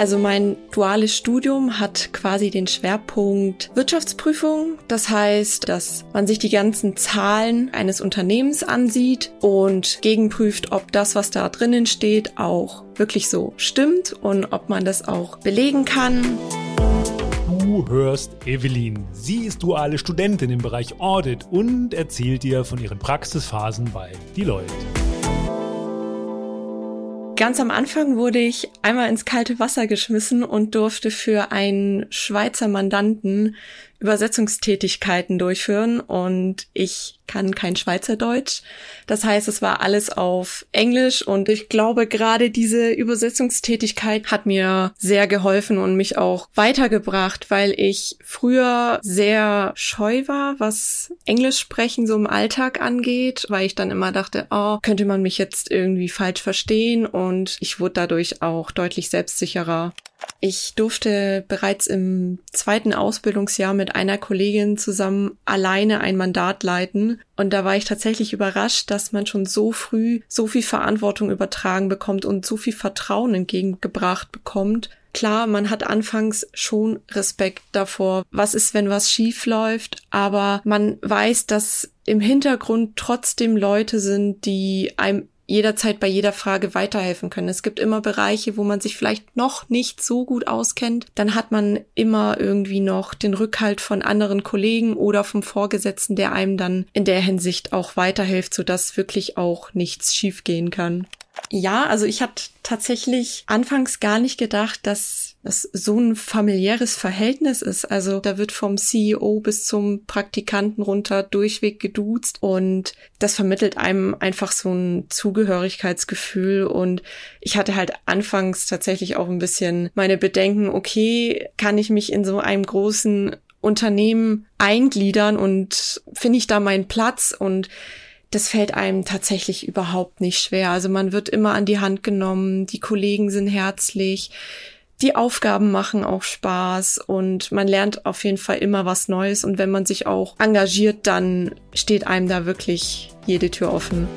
Also mein duales Studium hat quasi den Schwerpunkt Wirtschaftsprüfung. Das heißt, dass man sich die ganzen Zahlen eines Unternehmens ansieht und gegenprüft, ob das, was da drinnen steht, auch wirklich so stimmt und ob man das auch belegen kann. Du hörst Evelyn. Sie ist duale Studentin im Bereich Audit und erzählt dir von ihren Praxisphasen bei Deloitte. Ganz am Anfang wurde ich einmal ins kalte Wasser geschmissen und durfte für einen Schweizer Mandanten Übersetzungstätigkeiten durchführen und ich kann kein Schweizerdeutsch. Das heißt, es war alles auf Englisch und ich glaube, gerade diese Übersetzungstätigkeit hat mir sehr geholfen und mich auch weitergebracht, weil ich früher sehr scheu war, was Englisch sprechen so im Alltag angeht, weil ich dann immer dachte, oh, könnte man mich jetzt irgendwie falsch verstehen und ich wurde dadurch auch deutlich selbstsicherer. Ich durfte bereits im zweiten Ausbildungsjahr mit einer Kollegin zusammen alleine ein Mandat leiten. Und da war ich tatsächlich überrascht, dass man schon so früh so viel Verantwortung übertragen bekommt und so viel Vertrauen entgegengebracht bekommt. Klar, man hat anfangs schon Respekt davor, was ist, wenn was schief läuft, aber man weiß, dass im Hintergrund trotzdem Leute sind, die einem jederzeit bei jeder Frage weiterhelfen können. Es gibt immer Bereiche, wo man sich vielleicht noch nicht so gut auskennt. Dann hat man immer irgendwie noch den Rückhalt von anderen Kollegen oder vom Vorgesetzten, der einem dann in der Hinsicht auch weiterhilft, sodass wirklich auch nichts schiefgehen kann. Ja, also ich hatte tatsächlich anfangs gar nicht gedacht, dass das so ein familiäres Verhältnis ist. Also da wird vom CEO bis zum Praktikanten runter durchweg geduzt und das vermittelt einem einfach so ein Zugehörigkeitsgefühl und ich hatte halt anfangs tatsächlich auch ein bisschen meine Bedenken, okay, kann ich mich in so einem großen Unternehmen eingliedern und finde ich da meinen Platz und das fällt einem tatsächlich überhaupt nicht schwer. Also man wird immer an die Hand genommen, die Kollegen sind herzlich, die Aufgaben machen auch Spaß und man lernt auf jeden Fall immer was Neues und wenn man sich auch engagiert, dann steht einem da wirklich jede Tür offen.